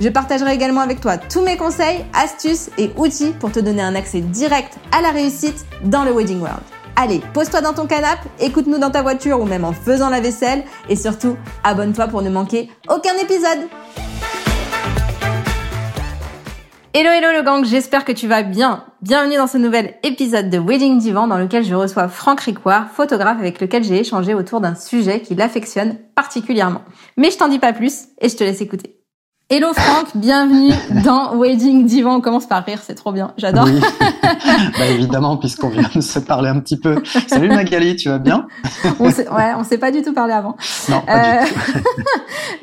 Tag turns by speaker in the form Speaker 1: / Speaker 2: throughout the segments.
Speaker 1: Je partagerai également avec toi tous mes conseils, astuces et outils pour te donner un accès direct à la réussite dans le Wedding World. Allez, pose-toi dans ton canapé, écoute-nous dans ta voiture ou même en faisant la vaisselle et surtout, abonne-toi pour ne manquer aucun épisode. Hello hello le gang, j'espère que tu vas bien. Bienvenue dans ce nouvel épisode de Wedding Divan dans lequel je reçois Franck Ricoire, photographe avec lequel j'ai échangé autour d'un sujet qui l'affectionne particulièrement. Mais je t'en dis pas plus et je te laisse écouter. Hello Franck, bienvenue dans Wedding Divan. On commence par rire, c'est trop bien, j'adore. Oui.
Speaker 2: bah évidemment, puisqu'on vient de se parler un petit peu. Salut Magali, tu vas bien?
Speaker 1: On Ouais, on s'est pas du tout parlé avant.
Speaker 2: Non, pas du tout.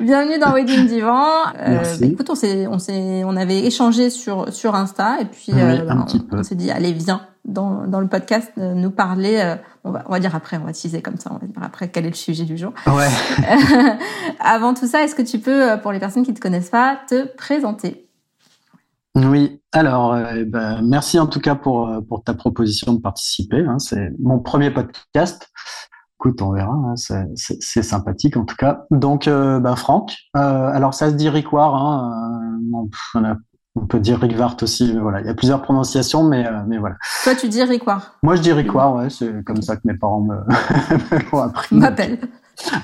Speaker 1: bienvenue dans Wedding Divan. Euh, bah, écoute, on s'est, on s'est, on avait échangé sur sur Insta et puis
Speaker 2: oui,
Speaker 1: euh,
Speaker 2: bah,
Speaker 1: on, on s'est dit allez viens dans, dans le podcast euh, nous parler. Euh, on, va, on va dire après, on va teaser comme ça. On va dire après quel est le sujet du jour.
Speaker 2: Ouais.
Speaker 1: Avant tout ça, est-ce que tu peux, euh, pour les personnes qui te connaissent pas, te présenter?
Speaker 2: Oui, alors euh, ben, merci en tout cas pour, pour ta proposition de participer. Hein. C'est mon premier podcast. Écoute, on verra, hein. c'est sympathique en tout cas. Donc, euh, ben, Franck, alors ça se dit Ricoire, hein, on, a, on, peut dire Rickwart aussi, mais voilà, il y a plusieurs prononciations, mais, mais voilà.
Speaker 1: Toi, tu dis Ricoire
Speaker 2: Moi, je dis Ricoire, ouais, c'est comme ça que mes parents me, l'ont appris.
Speaker 1: M'appellent.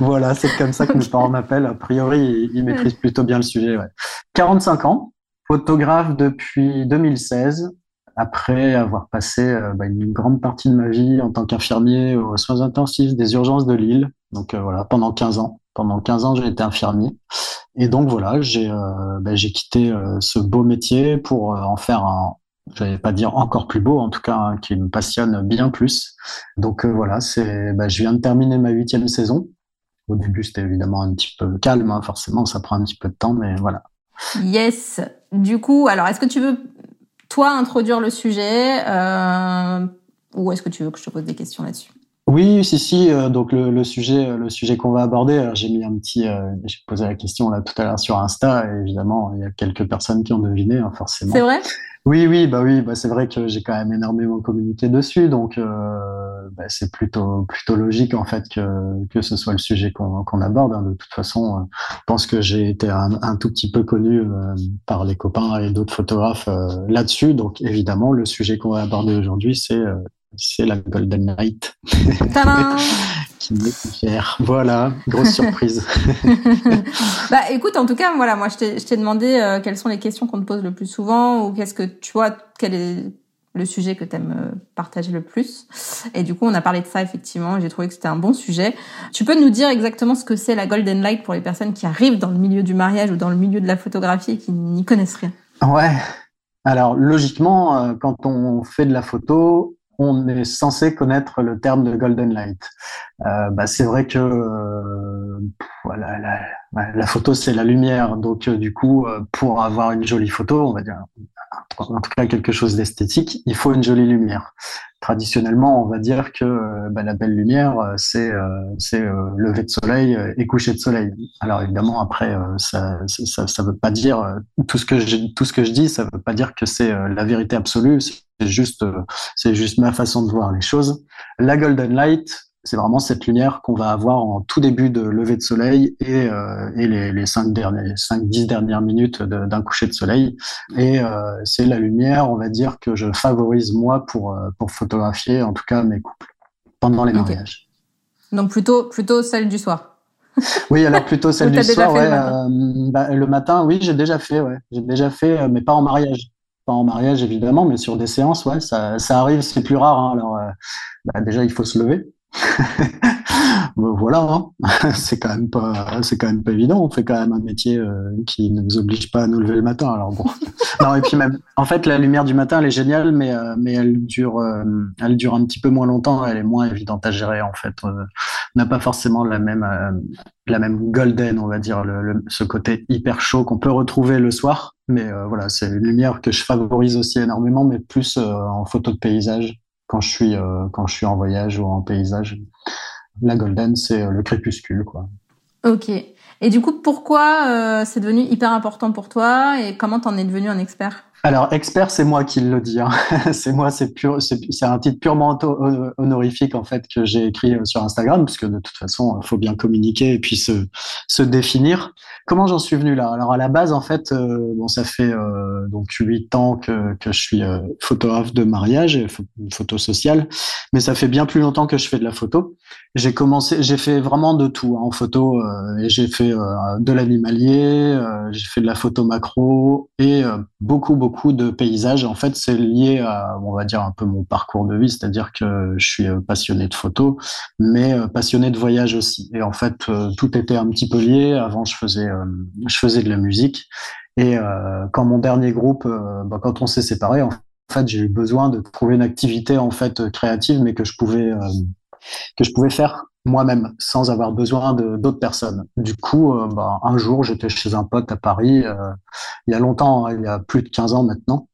Speaker 2: Voilà, c'est comme ça que mes parents m'appellent. A priori, ils, ils maîtrisent plutôt bien le sujet. Ouais. 45 ans, photographe depuis 2016, après avoir passé euh, bah, une grande partie de ma vie en tant qu'infirmier aux soins intensifs des urgences de Lille. Donc euh, voilà, pendant 15 ans. Pendant 15 ans, j'ai été infirmier. Et donc voilà, j'ai euh, j'ai quitté ce beau métier pour en faire un, je vais pas dire encore plus beau, en tout cas, hein, qui me passionne bien plus. Donc voilà, c'est, bah, je viens de terminer ma huitième saison. Au début, c'était évidemment un petit peu calme, hein, forcément, ça prend un petit peu de temps, mais voilà.
Speaker 1: Yes. Du coup, alors, est-ce que tu veux, toi, introduire le sujet euh, ou est-ce que tu veux que je te pose des questions là-dessus?
Speaker 2: Oui, si, si. Euh, donc le, le, sujet, le sujet qu'on va aborder, j'ai mis un petit, euh, j'ai posé la question là tout à l'heure sur Insta. Et évidemment, il y a quelques personnes qui ont deviné, hein, forcément.
Speaker 1: C'est vrai?
Speaker 2: Oui, oui, bah oui, bah c'est vrai que j'ai quand même énormément communiqué dessus, donc euh, bah, c'est plutôt plutôt logique en fait que que ce soit le sujet qu'on qu'on aborde. Hein. De toute façon, euh, je pense que j'ai été un, un, tout petit peu connu euh, par les copains et d'autres photographes euh, là-dessus, donc évidemment le sujet qu'on va aborder aujourd'hui, c'est c'est la Golden Night. qui me. Voilà, grosse surprise.
Speaker 1: bah écoute, en tout cas, voilà, moi je t'ai demandé euh, quelles sont les questions qu'on te pose le plus souvent ou qu'est-ce que tu vois, quel est le sujet que tu aimes euh, partager le plus. Et du coup, on a parlé de ça effectivement, j'ai trouvé que c'était un bon sujet. Tu peux nous dire exactement ce que c'est la Golden Light pour les personnes qui arrivent dans le milieu du mariage ou dans le milieu de la photographie et qui n'y connaissent rien?
Speaker 2: Ouais. Alors logiquement, euh, quand on fait de la photo, on est censé connaître le terme de golden light. Euh, bah, c'est vrai que euh, voilà, la, la, photo c'est la lumière, donc euh, du coup euh, pour avoir une jolie photo, on va dire en tout cas quelque chose d'esthétique, il faut une jolie lumière. Traditionnellement, on va dire que euh, bah, la belle lumière, c'est c'est lever de soleil et coucher de soleil. Alors évidemment, après, ça, ça ça veut pas dire tout ce que je tout ce que je dis, ça veut pas dire que c'est la vérité absolue c'est juste, euh, c'est juste ma façon de voir les choses. La golden light, c'est vraiment cette lumière qu'on va avoir en tout début de lever de soleil et, euh, et les, les cinq dernières, cinq dix dernières minutes d'un coucher de soleil. Et euh, c'est la lumière, on va dire que je favorise moi pour pour photographier, en tout cas mes couples pendant les mariages.
Speaker 1: Donc plutôt plutôt celle du soir.
Speaker 2: oui, alors plutôt celle du soir. Ouais, le, matin. Euh, bah, le matin, oui, j'ai déjà fait, ouais, j'ai déjà fait, mais pas en mariage pas en mariage évidemment, mais sur des séances, ouais, ça, ça arrive, c'est plus rare. Hein. Alors, euh, bah, déjà, il faut se lever, voilà, hein. c'est quand même pas, c'est quand même pas évident. On fait quand même un métier euh, qui ne nous oblige pas à nous lever le matin. Alors bon, non et puis même, en fait, la lumière du matin, elle est géniale, mais euh, mais elle dure, elle dure un petit peu moins longtemps. Elle est moins évidente à gérer en fait. N'a pas forcément la même la même golden, on va dire, le, ce côté hyper chaud qu'on peut retrouver le soir. Mais voilà, c'est une lumière que je favorise aussi énormément, mais plus en photo de paysage quand je suis quand je suis en voyage ou en paysage la golden, c'est euh, le crépuscule, quoi.
Speaker 1: Ok. Et du coup, pourquoi euh, c'est devenu hyper important pour toi et comment t'en es devenu un expert?
Speaker 2: Alors, expert, c'est moi qui le dis. Hein. c'est moi, c'est un titre purement honorifique en fait que j'ai écrit euh, sur Instagram, parce que de toute façon, il faut bien communiquer et puis se, se définir. Comment j'en suis venu là? Alors à la base, en fait, euh, bon, ça fait euh, donc huit ans que, je suis photographe de mariage, photo sociale, mais ça fait bien plus longtemps que je fais de la photo. J'ai commencé, j'ai fait vraiment de tout hein, en photo, et j'ai fait de l'animalier, j'ai fait de la photo macro et beaucoup beaucoup beaucoup de paysages. En fait, c'est lié à, on va dire, un peu mon parcours de vie, c'est-à-dire que je suis euh, passionné de photos, mais euh, passionné de voyage aussi. Et en fait, euh, tout était un petit peu lié. Avant, je faisais, je faisais de la musique. Et quand mon dernier groupe, bah, quand on s'est séparés, en fait, j'ai eu besoin de trouver une activité en fait créative, mais que je pouvais que je pouvais faire moi-même sans avoir besoin d'autres personnes. Du coup, euh, bah, un jour, j'étais chez un pote à Paris, euh, il y a longtemps, hein, il y a plus de 15 ans maintenant,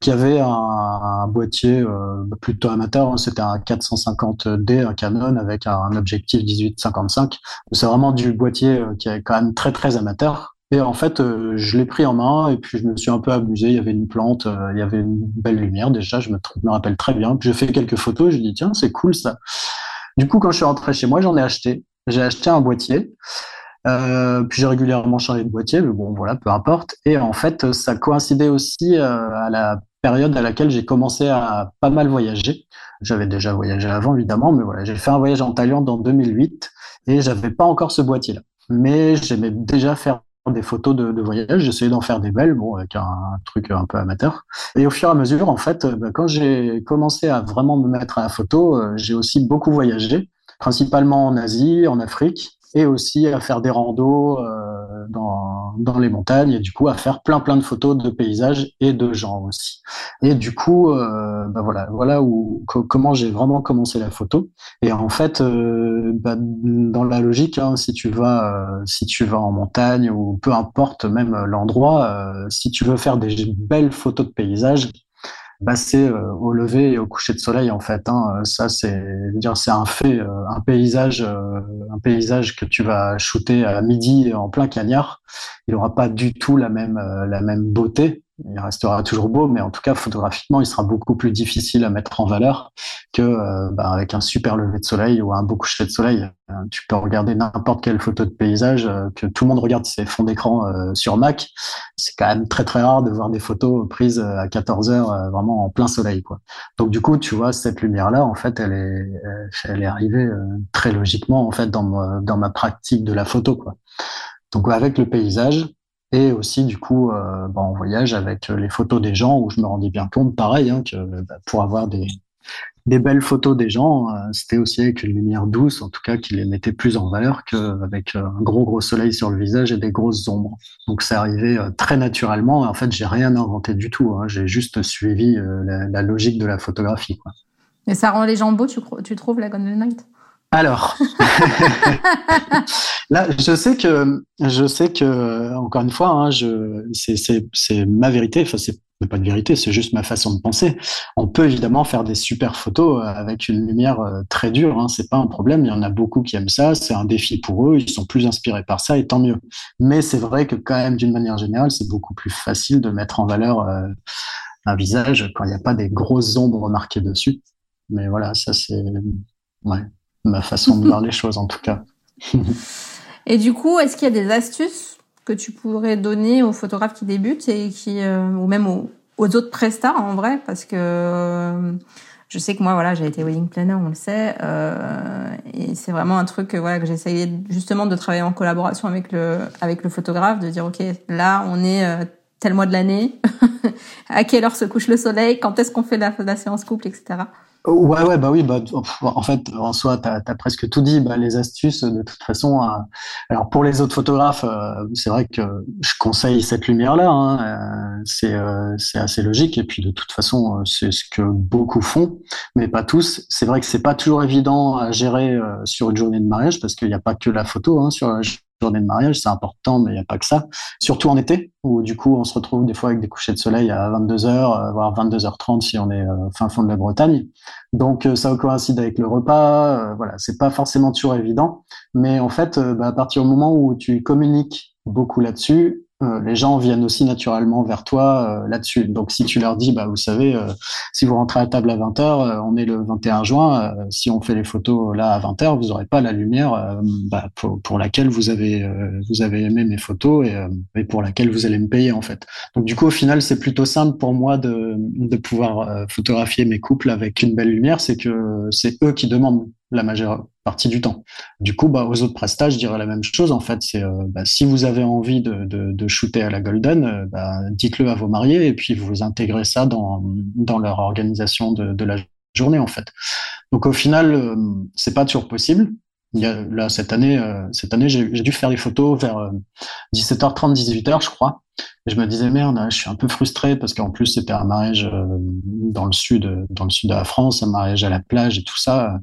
Speaker 2: qui avait un, boîtier euh, plutôt amateur, hein, c'était un 450D, un Canon avec un, objectif 18-55. C'est vraiment du boîtier qui est quand même très très amateur. Et en fait, je l'ai pris en main et puis je me suis un peu amusé. Il y avait une plante, il y avait une belle lumière déjà, je me, me rappelle très bien. Puis j'ai fait quelques photos, je dis tiens, c'est cool ça. Du coup, quand je suis rentré chez moi, j'en ai acheté. J'ai acheté un boîtier. Euh, puis j'ai régulièrement changé de boîtier, mais bon, voilà, peu importe. Et en fait, ça coïncidait aussi euh, à la période à laquelle j'ai commencé à pas mal voyager. J'avais déjà voyagé avant, évidemment, mais voilà, j'ai fait un voyage en Thaïlande en 2008 et j'avais pas encore ce boîtier-là. Mais j'aimais déjà faire des photos de, voyage, j'essayais d'en faire des belles, bon, avec un, truc un peu amateur. Et au fur et à mesure, en fait, bah, quand j'ai commencé à vraiment me mettre à la photo, euh, j'ai aussi beaucoup voyagé, principalement en Asie, en Afrique, et aussi à faire des randos euh, dans, dans les montagnes et du coup à faire plein plein de photos de paysages et de gens aussi. Et du coup, euh, bah voilà, voilà où comment j'ai vraiment commencé la photo. Et en fait, euh, bah, dans la logique, hein, si tu vas euh, si tu vas en montagne ou peu importe même l'endroit, euh, si tu veux faire des belles photos de paysages, c'est euh, au lever et au coucher de soleil en fait. Hein. Ça c'est dire c'est un fait, euh, un paysage, euh, un paysage que tu vas shooter à midi en plein cagnard, il aura pas du tout la même la même beauté il restera toujours beau, mais en tout cas photographiquement, il sera beaucoup plus difficile à mettre en valeur que euh, bah, avec un super lever de soleil ou un beau coucher de soleil. Euh, tu peux regarder n'importe quelle photo de paysage euh, que tout le monde regarde ses fonds d'écran sur Mac. C'est quand même très très rare de voir des photos prises à 14 heures vraiment en plein soleil. Quoi. Donc du coup, tu vois cette lumière-là, en fait, elle est elle est arrivée très logiquement en fait dans ma, dans ma pratique de la photo. Quoi. Donc avec le paysage, et aussi du coup euh, bah, en voyage avec les photos des gens où je me rendais bien compte pareil hein, que bah, pour avoir des, belles photos des gens euh, c'était aussi avec une lumière douce en tout cas qui les mettait plus en valeur qu'avec un gros gros soleil sur le visage et des grosses ombres. Donc c'est arrivé euh, très naturellement en fait j'ai rien inventé du tout hein, j'ai juste suivi euh, la, logique de la photographie
Speaker 1: et ça rend les gens beaux tu, tu trouves la Golden Night
Speaker 2: alors, là, je sais que, je sais que, encore une fois, hein, je, c'est ma vérité. Enfin, c'est pas de vérité, c'est juste ma façon de penser. On peut évidemment faire des super photos avec une lumière euh, très dure, hein, c'est pas un problème. Il y en a beaucoup qui aiment ça, c'est un défi pour eux, ils sont plus inspirés par ça et tant mieux. Mais c'est vrai que quand même, d'une manière générale, c'est beaucoup plus facile de mettre en valeur euh, un visage quand il n'y a pas des grosses ombres marquées dessus. Mais voilà, ça c'est ouais ma façon de voir les choses en tout cas.
Speaker 1: et du coup, est-ce qu'il y a des astuces que tu pourrais donner aux photographes qui débutent et qui euh, ou même aux, autres prestats en vrai? Parce que euh, je sais que moi voilà j'ai été wedding planner on le sait euh, et c'est vraiment un truc voilà que j'essayais justement de travailler en collaboration avec le avec le photographe de dire ok là on est tel mois de l'année. À quelle heure se couche le soleil? Quand est-ce qu'on fait la, la séance couple etc
Speaker 2: Ouais, ouais, bah oui, bah, en fait, en soi, tu as, presque tout dit. Bah, les astuces, de toute façon, euh, alors pour les autres photographes, euh, c'est vrai que je conseille cette lumière-là. Hein, euh, c'est assez logique. Et puis, de toute façon, c'est ce que beaucoup font, mais pas tous. C'est vrai que c'est pas toujours évident à gérer sur une journée de mariage parce qu'il n'y a pas que la photo hein, sur la journée de mariage, c'est important, mais il n'y a pas que ça. Surtout en été, où du coup, on se retrouve des fois avec des couchers de soleil à 22h, euh, voire 22h30 si on est euh, fin fond de la Bretagne. Donc, euh, ça coïncide avec le repas. voilà, c'est pas forcément toujours évident. Mais en fait, bah, à partir du moment où tu communiques beaucoup là-dessus, euh, les gens viennent aussi naturellement vers toi euh, là-dessus. Donc si tu leur dis, bah vous savez, euh, si vous rentrez à table à 20h, on est le 21 juin, si on fait les photos là à 20h, vous n'aurez pas la lumière bah, pour, laquelle vous avez vous avez aimé mes photos et, et, pour laquelle vous allez me payer en fait. Donc du coup au final c'est plutôt simple pour moi de, de pouvoir photographier mes couples avec une belle lumière, c'est que c'est eux qui demandent la majeure partie du temps. Du coup, bah, aux autres prestats, je dirais la même chose. En fait, c'est euh, bah, si vous avez envie de, de, de shooter à la Golden, euh, bah, dites-le à vos mariés et puis vous intégrez ça dans, dans leur organisation de, de la journée, en fait. Donc, au final, euh, c'est pas toujours possible. Il y a, là, cette année, cette année, j'ai dû faire les photos vers 17h30, 18h, je crois. Et je me disais merde, je suis un peu frustré parce qu'en plus c'était un mariage euh, dans le sud, dans le sud de la France, un mariage à la plage et tout ça.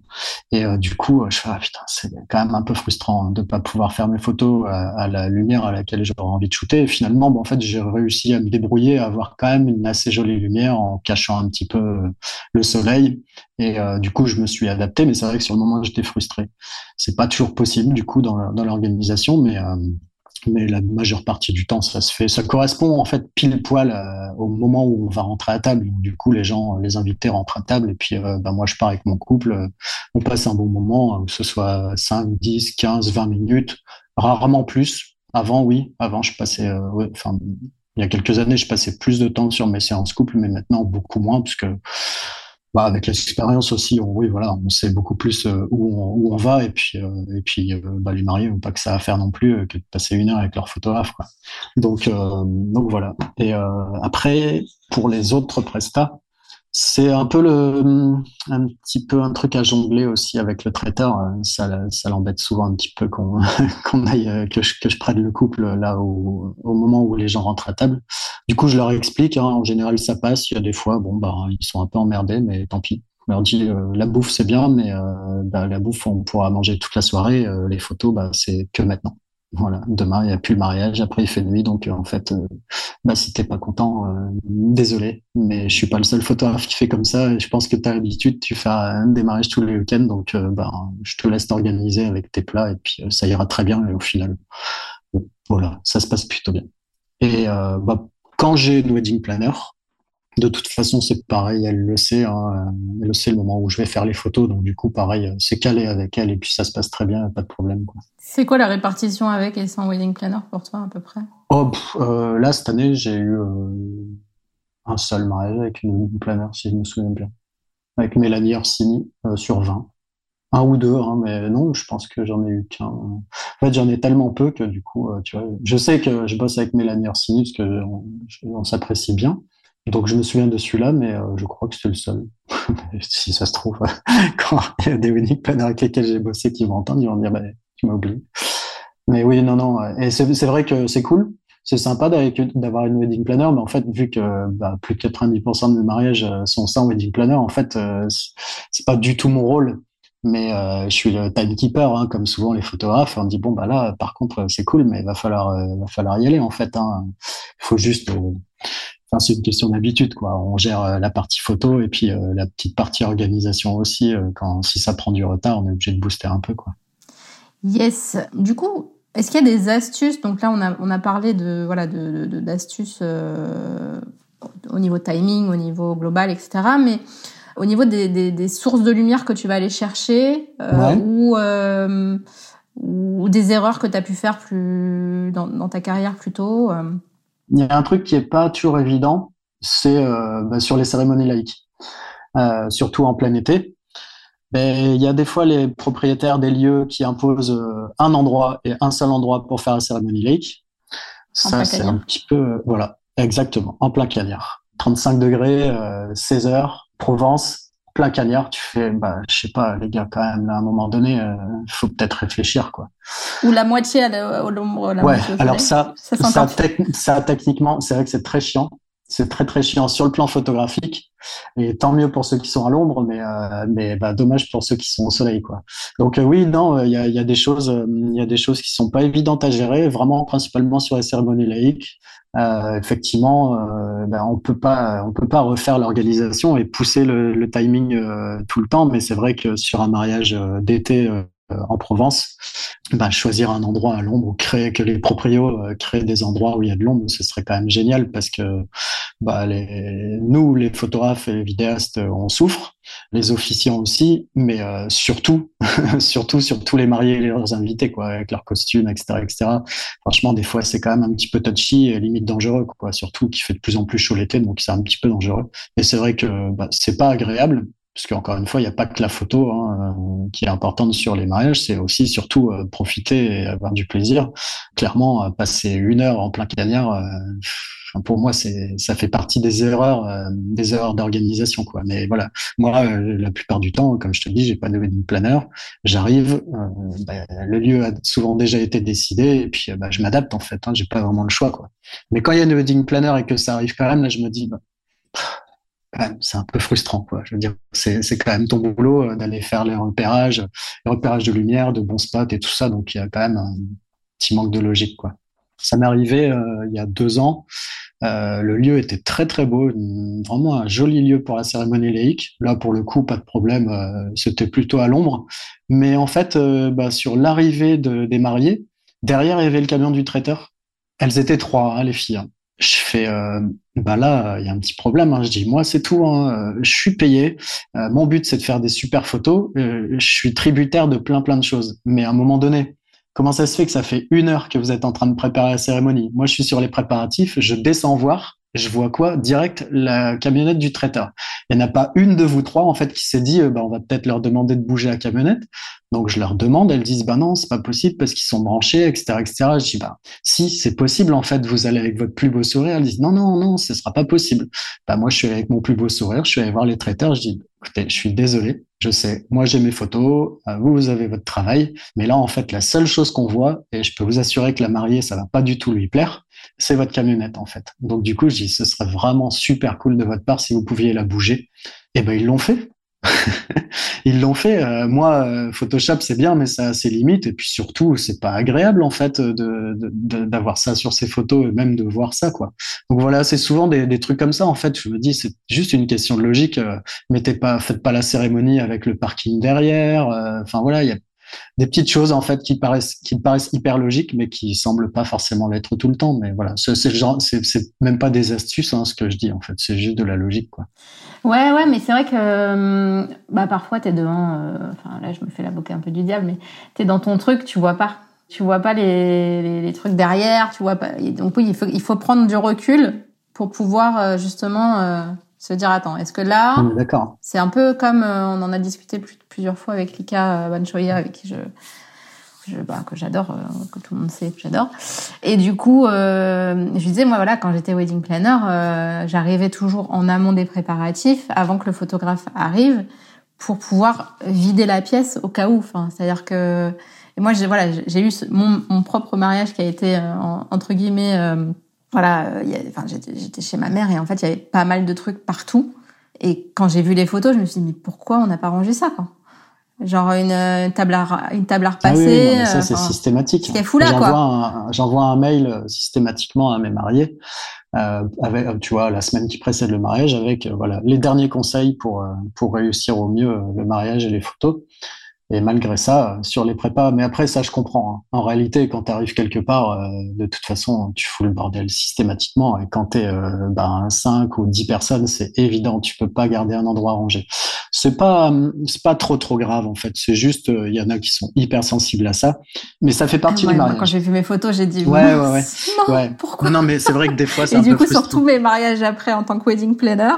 Speaker 2: Et euh, du coup, je fais ah, putain, c'est quand même un peu frustrant de pas pouvoir faire mes photos à, la lumière à laquelle j'aurais envie de shooter. Et finalement, bon, en fait, j'ai réussi à me débrouiller, à avoir quand même une assez jolie lumière en cachant un petit peu le soleil. Et euh, du coup, je me suis adapté, mais c'est vrai que sur le moment, j'étais frustré. C'est pas toujours possible du coup dans l'organisation, mais mais la majeure partie du temps, ça se fait. Ça correspond en fait pile poil euh, au moment où on va rentrer à table. Du coup, les gens, les invités rentrent à table et puis euh, bah, moi, je pars avec mon couple. Euh, on passe un bon moment, que ce soit 5, 10, 15, 20 minutes, rarement plus. Avant, oui, avant, je passais, enfin, il y a quelques années, je passais plus de temps sur mes séances couple, mais maintenant beaucoup moins, parce que bah, avec l'expérience aussi, on, oui, voilà, on sait beaucoup plus euh, où, on, où on va et puis euh, et puis euh, bah, les mariés pas que ça à faire non plus que de passer une heure avec leur photographe. Donc donc voilà. Et après pour les autres prestats, c'est un peu le, un petit peu un truc à jongler aussi avec le traiteur. Ça, ça l'embête souvent un petit peu qu'on qu'on aille euh, que je, que je prenne le couple là au, au moment où les gens rentrent à table. Du coup, je leur explique. Hein, en général, ça passe. Il y a des fois, bon bah, ils sont un peu emmerdés, mais tant pis. Je leur dis euh, la bouffe c'est bien, mais euh, bah, la bouffe on pourra manger toute la soirée. les photos, bah, c'est que maintenant. Voilà, demain il n'y a plus le mariage, après il fait nuit, donc euh, en fait, euh, bah si t'es pas content, euh, désolé, mais je suis pas le seul photographe qui fait comme ça. Et je pense que tu as l'habitude, tu fais un des mariages tous les week-ends, donc bah je te laisse t'organiser avec tes plats. Et puis ça ira très bien. Et au final, voilà, ça se passe plutôt bien. Et bah, quand j'ai une wedding planner, de toute façon, c'est pareil, elle le sait. Hein, elle le sait le moment où je vais faire les photos. Donc, du coup, pareil, c'est calé avec elle et puis ça se passe très bien, pas de problème.
Speaker 1: C'est quoi la répartition avec et sans wedding planner pour toi, à peu près?
Speaker 2: Oh, euh, Là, cette année, j'ai eu euh, un seul mariage avec une wedding planner, si je me souviens bien. Avec Mélanie Orsini euh, sur 20. Un ou deux, hein, mais non, je pense que j'en ai eu qu'un. En fait, j'en ai tellement peu que du coup, tu vois, je sais que je bosse avec Mélanie Orsini parce que on s'apprécie bien. Donc je me souviens de celui-là, mais euh, je crois que c'est le seul. si ça se trouve, quand il y a des wedding planners avec lesquels j'ai bossé qui vont entendre, ils vont dire bah, tu m'as oublié. Mais oui, non, non. Et c'est vrai que c'est cool. C'est sympa d'avoir une wedding planner, mais en fait, vu que bah, plus de 90% de mes mariages euh, sont sans wedding planner, en fait, euh, c'est pas du tout mon rôle. Mais euh, je suis le timekeeper, hein, comme souvent les photographes. On dit bon bah là, par contre, c'est cool, mais il va falloir, va falloir y aller en fait. Hein. Il faut juste c'est une question d'habitude, quoi. On gère euh, la partie photo et puis euh, la petite partie organisation aussi. Euh, quand si ça prend du retard, on est obligé de booster un peu, quoi.
Speaker 1: Yes. Du coup, est-ce qu'il y a des astuces? Donc là, on a, on a parlé de voilà de, d'astuces au niveau timing, au niveau global, etc. Mais au niveau des, des, sources de lumière que tu vas aller chercher ou ou des erreurs que tu as pu faire plus dans, dans ta carrière plus tôt
Speaker 2: il y a un truc qui est pas toujours évident, c'est euh, bah, sur les cérémonies laïques, euh, surtout en plein été. Mais il y a des fois les propriétaires des lieux qui imposent euh, un endroit et un seul endroit pour faire la cérémonie laïque. Ça, c'est un petit peu, voilà, exactement, en plein cagnard. 35 degrés, 16 heures, Provence, plein cagnard, tu fais, bah, je sais pas, les gars, quand même, à un moment donné, il faut peut-être réfléchir, quoi.
Speaker 1: Ou la moitié à l'ombre.
Speaker 2: Ouais, alors ça, ça, ça, techniquement, c'est vrai que c'est très chiant c'est très très chiant sur le plan photographique. Et tant mieux pour ceux qui sont à l'ombre mais euh, mais bah, dommage pour ceux qui sont au soleil quoi. Donc euh, oui non il y a, y a des choses il y a des choses qui sont pas évidentes à gérer vraiment principalement sur les cérémonies laïques. Euh, effectivement ben, on peut pas on peut pas refaire l'organisation et pousser le, timing tout le temps mais c'est vrai que sur un mariage d'été euh, en Provence, bah, choisir un endroit à l'ombre ou créer que les proprios euh, créent des endroits où il y a de l'ombre, ce serait quand même génial parce que bah, nous, les photographes et les vidéastes, on souffre, les officiants aussi, mais euh, surtout, surtout sur tous les mariés et leurs invités, quoi, avec leurs costumes, etc., etc. Franchement, des fois, c'est quand même un petit peu touchy et limite dangereux, quoi. Surtout qu'il fait de plus en plus chaud l'été, donc c'est un petit peu dangereux. Et c'est vrai que bah, c'est pas agréable, parce qu'encore une fois, il n'y a pas que la photo hein, euh, qui est importante sur les mariages, c'est aussi surtout euh, profiter et avoir du plaisir. Clairement, euh, passer une heure en plein cagnard, pour moi, c'est ça fait partie des erreurs, des erreurs d'organisation, quoi. Mais voilà, moi, la plupart du temps, comme je te dis, j'ai pas de wedding planner. J'arrive, bah, le lieu a souvent déjà été décidé, et puis bah, je m'adapte en fait. Hein, j'ai pas vraiment le choix, quoi. Mais quand il y a une wedding planner et que ça arrive quand même, là, je me dis, bah, c'est un peu frustrant, quoi. Je veux dire, c'est, c'est quand même ton boulot euh, d'aller faire les repérages, les repérages de lumière, de bons spots et tout ça. Donc, il y a quand même un petit manque de logique, quoi. Ça m'est arrivé euh, il y a deux ans. Euh, le lieu était très très beau, vraiment un joli lieu pour la cérémonie laïque. Là, pour le coup, pas de problème, c'était plutôt à l'ombre. Mais en fait, bah, sur l'arrivée de, des mariés, derrière il y avait le camion du traiteur. Elles étaient trois, hein, les filles. Hein je fais euh, bah là il y a un petit problème hein. je dis moi c'est tout hein. je suis payé. Euh, mon but c'est de faire des super photos. Euh, je suis tributaire de plein plein de choses. Mais à un moment donné comment ça se fait que ça fait une heure que vous êtes en train de préparer la cérémonie? Moi je suis sur les préparatifs je descends voir je vois quoi Direct la camionnette du traiteur. Il n'y en a pas une de vous trois en fait qui s'est dit euh, bah, on va peut-être leur demander de bouger la camionnette. Donc je leur demande, elles disent bah non c'est pas possible parce qu'ils sont branchés etc etc. Je dis bah si c'est possible en fait vous allez avec votre plus beau sourire. Elles disent non non non ce sera pas possible. Bah moi je suis avec mon plus beau sourire, je suis allé voir les traiteurs, je dis écoutez je suis désolé, je sais moi j'ai mes photos, euh, vous vous avez votre travail, mais là en fait la seule chose qu'on voit et je peux vous assurer que la mariée ça va pas du tout lui plaire c'est votre camionnette en fait. Donc du coup, je dis, ce serait vraiment super cool de votre part si vous pouviez la bouger. Et eh ben ils l'ont fait. ils l'ont fait. Euh, moi, euh, Photoshop c'est bien, mais ça a ses limites. Et puis surtout, c'est pas agréable en fait de, d'avoir ça sur ses photos et même de voir ça quoi. Donc voilà, c'est souvent des, trucs comme ça en fait. Je me dis, c'est juste une question de logique. Euh, mettez pas, faites pas la cérémonie avec le parking derrière. Enfin voilà, il y a des petites choses en fait qui paraissent qui paraissent hyper logiques mais qui semblent pas forcément l'être tout le temps. Mais voilà c'est c'est même pas des astuces hein, ce que je dis en fait. C'est juste de la logique quoi.
Speaker 1: Ouais ouais mais c'est vrai que hum, bah parfois t'es devant euh, là je me fais l'avocat un peu du diable mais t'es dans ton truc tu vois pas. Tu vois pas les, les, trucs derrière tu vois pas. Donc oui il faut il faut prendre du recul pour pouvoir euh, justement euh, se dire attends est-ce que là
Speaker 2: d'accord
Speaker 1: c'est un peu comme on en a discuté plus plusieurs fois avec Lika Banchoya, avec qui je, je bah, que j'adore, euh, que tout le monde sait que j'adore. Et du coup, euh, je disais, moi voilà, quand j'étais wedding planner, euh, j'arrivais toujours en amont des préparatifs, avant que le photographe arrive, pour pouvoir vider la pièce au cas où. Enfin, c'est-à-dire que et moi, j'ai voilà, j'ai eu mon, mon, propre mariage qui a été entre guillemets, voilà, enfin, j'étais chez ma mère et en fait, il y avait pas mal de trucs partout. Et quand j'ai vu les photos, je me suis dit mais pourquoi on n'a pas rangé ça quoi? Genre une, table à une table à ah repasser.
Speaker 2: ça c'est systématique.
Speaker 1: C'est fou là
Speaker 2: quoi. J'envoie un, mail euh, systématiquement à mes mariés, euh, avec, tu vois, la semaine qui précède le mariage, avec euh, voilà les derniers conseils pour euh, pour réussir au mieux le mariage et les photos. Et malgré ça, sur les prépas, mais après ça je comprends. Hein. En réalité, quand tu arrives quelque part, euh, de toute façon, tu fous le bordel systématiquement. Et quand tu es euh, ben, 5 ou 10 personnes, c'est évident, tu peux pas garder un endroit rangé. C'est pas c'est pas trop trop grave en fait. C'est juste, il euh, y en a qui sont hyper sensibles à ça, mais ça fait partie du mariage.
Speaker 1: Quand j'ai vu mes photos, j'ai dit
Speaker 2: ouais ouais ouais.
Speaker 1: Non,
Speaker 2: ouais.
Speaker 1: pourquoi
Speaker 2: Non mais c'est vrai que des fois c'est
Speaker 1: Et
Speaker 2: un
Speaker 1: du
Speaker 2: coup
Speaker 1: sur tous mes mariages après en tant que wedding planner,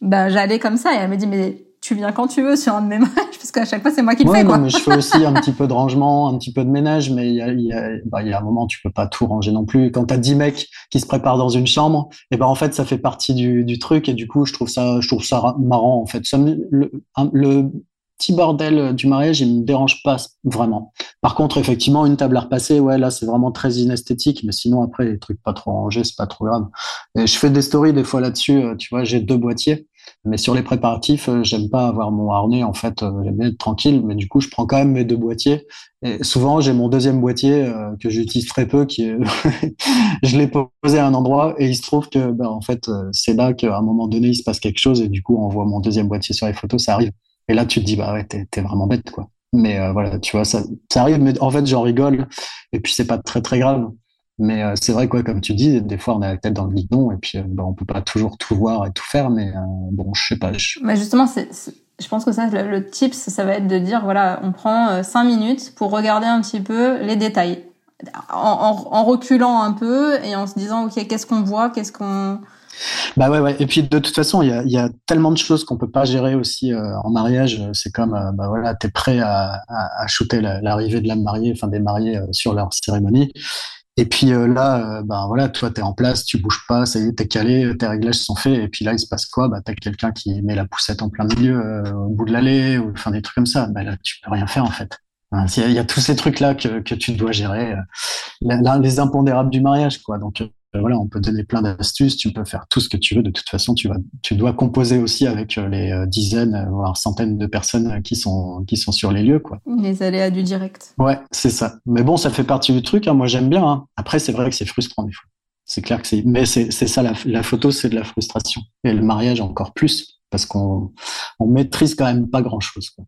Speaker 1: ben j'allais comme ça et elle me dit mais tu viens quand tu veux sur un de mes mariages parce qu'à chaque fois c'est moi qui le
Speaker 2: ouais,
Speaker 1: fais. Quoi.
Speaker 2: mais je fais aussi un petit peu de rangement, un petit peu de ménage, mais il y a, y, a, bah, y a un moment tu peux pas tout ranger non plus. Quand t'as 10 mecs qui se préparent dans une chambre, et ben en fait ça fait partie du, du truc et du coup je trouve ça, je trouve ça marrant en fait. Le, le petit bordel du mariage, il me dérange pas vraiment. Par contre, effectivement, une table à repasser, ouais, là, c'est vraiment très inesthétique, mais sinon, après, les trucs pas trop rangés, c'est pas trop grave. Et je fais des stories des fois là-dessus, euh, tu vois, j'ai deux boîtiers, mais sur les préparatifs, euh, j'aime pas avoir mon harnais, en fait, euh, j'aime être tranquille, mais du coup, je prends quand même mes deux boîtiers. Et souvent, j'ai mon deuxième boîtier que j'utilise très peu, qui je l'ai posé à un endroit, et il se trouve que, ben, en fait, c'est là qu'à un moment donné, il se passe quelque chose, et du coup, on voit mon deuxième boîtier sur les photos, ça arrive. Et là, tu te dis, bah ouais, t'es, vraiment bête, quoi. Mais euh, voilà, tu vois, ça, ça arrive, mais en fait, j'en rigole. Et puis, c'est pas très, très grave. Mais euh, c'est vrai, quoi, comme tu dis, des fois, on a la tête dans le guidon et puis, euh, bah, on peut pas toujours tout voir et tout faire. Mais bon, je sais pas.
Speaker 1: Mais justement, c'est, je pense que ça, le, le tips, ça va être de dire, voilà, on prend cinq minutes pour regarder un petit peu les détails. En, en, en reculant un peu et en se disant, OK, qu'est-ce qu'on voit, qu'est-ce qu'on
Speaker 2: bah ouais, ouais. Et puis de toute façon, il y a, y a, tellement de choses qu'on peut pas gérer aussi euh, en mariage. C'est comme, euh, bah voilà, t'es prêt à, à, à shooter l'arrivée de la mariée, enfin des mariés euh, sur leur cérémonie. Et puis là, bah voilà, toi t'es en place, tu bouges pas, ça y est, t'es calé, tes réglages sont faits. Et puis là, il se passe quoi? Bah t'as quelqu'un qui met la poussette en plein milieu, au bout de l'allée, ou enfin des trucs comme ça. Bah là, tu peux rien faire en fait. Il y a tous ces trucs là que, que tu dois gérer, les impondérables du mariage, quoi. Donc euh, voilà, on peut donner plein d'astuces, tu peux faire tout ce que tu veux. De toute façon, tu vas, tu dois composer aussi avec euh, les euh, dizaines, voire centaines de personnes qui sont, qui sont sur les lieux, quoi.
Speaker 1: Les aléas du direct.
Speaker 2: Ouais, c'est ça. Mais bon, ça fait partie du truc. Hein. Moi, j'aime bien. Hein. Après, c'est vrai que c'est frustrant des fois. C'est clair que c'est, mais c'est, c'est ça la, la photo, c'est de la frustration. Et le mariage encore plus, parce qu'on, on maîtrise quand même pas grand chose. Quoi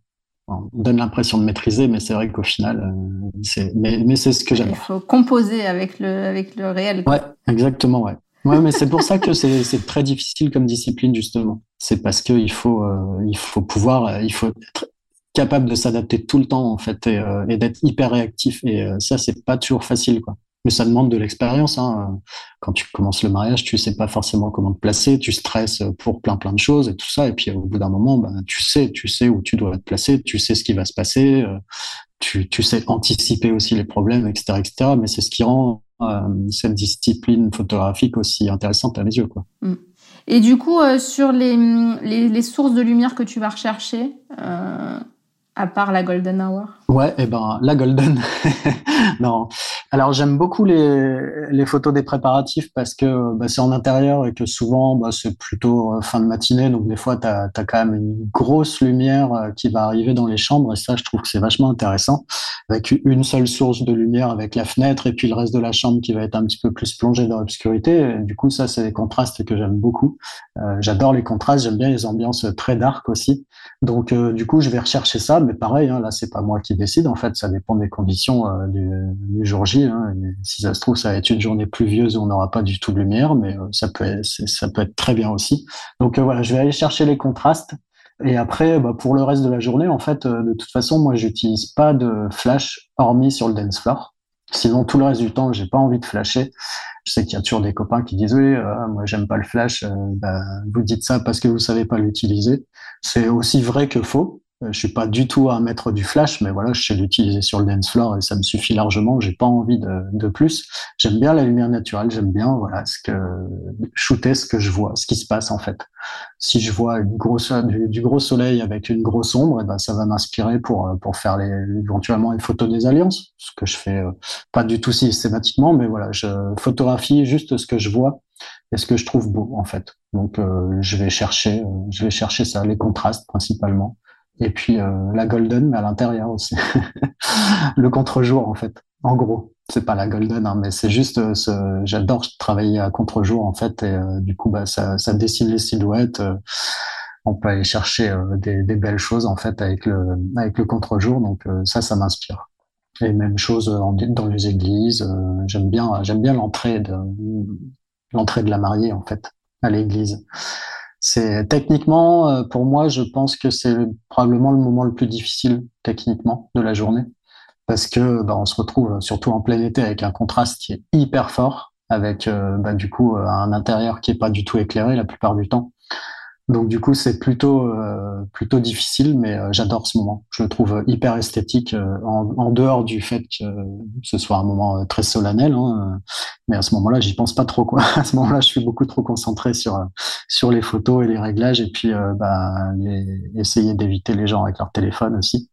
Speaker 2: on donne l'impression de maîtriser, mais c'est vrai qu'au final, euh, c'est, mais, mais c'est ce que j'aime. Il
Speaker 1: faut composer avec le, avec le réel.
Speaker 2: Ouais, exactement, ouais. Ouais, mais c'est pour ça que c'est, c'est très difficile comme discipline, justement. C'est parce qu'il faut, euh, il faut pouvoir, euh, il faut être capable de s'adapter tout le temps, en fait, et, et d'être hyper réactif. Et ça, c'est pas toujours facile, quoi. Mais ça demande de l'expérience. Hein. Quand tu commences le mariage, tu sais pas forcément comment te placer, tu stresses pour plein plein de choses et tout ça. Et puis au bout d'un moment, bah, tu sais, tu sais où tu dois te placer, tu sais ce qui va se passer, euh, tu, tu sais anticiper aussi les problèmes, etc., etc. Mais c'est ce qui rend euh, cette discipline photographique aussi intéressante à mes yeux, quoi.
Speaker 1: Mm. Et du coup, euh, sur les, les, sources de lumière que tu vas rechercher, à part la Golden Hour
Speaker 2: Ouais, et eh ben la Golden. non. Alors j'aime beaucoup les, photos des préparatifs parce que bah, c'est en intérieur et que souvent bah, c'est plutôt euh, fin de matinée, donc des fois tu as, quand même une grosse lumière euh, qui va arriver dans les chambres et ça je trouve que c'est vachement intéressant avec une seule source de lumière avec la fenêtre et puis le reste de la chambre qui va être un petit peu plus plongé dans l'obscurité. Du coup ça c'est des contrastes que j'aime beaucoup. Euh, J'adore les contrastes, j'aime bien les ambiances très dark aussi. Donc du coup je vais rechercher ça pareil, hein, là, c'est pas moi qui décide. En fait, ça dépend des conditions euh, du, jour J. Hein. si ça se trouve, ça va être une journée pluvieuse où on n'aura pas du tout de lumière, mais euh, ça peut, être, très bien aussi. Donc euh, voilà, je vais aller chercher les contrastes. Et après, bah, pour le reste de la journée, en fait, de toute façon, moi, j'utilise pas de flash hormis sur le dance floor. Sinon, tout le reste du temps, j'ai pas envie de flasher. Je sais qu'il y a toujours des copains qui disent oui, moi j'aime pas le flash. bah, vous dites ça parce que vous savez pas l'utiliser. C'est aussi vrai que faux. Euh, je suis pas du tout un maître du flash, mais voilà, je sais l'utiliser sur le dance floor et ça me suffit largement. J'ai pas envie de, de plus. J'aime bien la lumière naturelle. J'aime bien, voilà, ce que shooter ce que je vois, ce qui se passe en fait. Si je vois une grosse du, gros soleil avec une grosse ombre, et eh ben ça va m'inspirer pour pour faire les, éventuellement une photo des alliances, ce que je fais euh, pas du tout systématiquement, mais voilà, je photographie juste ce que je vois et ce que je trouve beau en fait. Donc euh, je vais chercher, je vais chercher ça, les contrastes principalement et puis euh, la golden mais à l'intérieur aussi. Le contre-jour en fait. En gros. C'est pas la golden hein, mais c'est juste euh, j'adore travailler à contre-jour en fait. Et euh, du coup bah ça, dessine les silhouettes on peut aller chercher des, belles choses en fait avec le avec le contre-jour. Donc ça ça m'inspire. Et même chose dans les églises j'aime bien j'aime bien l'entrée de l'entrée de la mariée en fait à l'église c'est techniquement, euh, pour moi, je pense que c'est probablement le moment le plus difficile techniquement de la journée, parce que bah, on se retrouve euh, surtout en plein été avec un contraste qui est hyper fort, avec euh, bah, du coup un intérieur qui est pas du tout éclairé la plupart du temps. Donc du coup, c'est plutôt euh, plutôt difficile, mais euh, j'adore ce moment. Je le trouve hyper esthétique, euh, en, en, dehors du fait que ce soit un moment très solennel. Hein, mais à ce moment-là, j'y pense pas trop. Quoi. À ce moment-là, je suis beaucoup trop concentré sur sur les photos et les réglages, et puis bah, essayer d'éviter les gens avec leur téléphone aussi.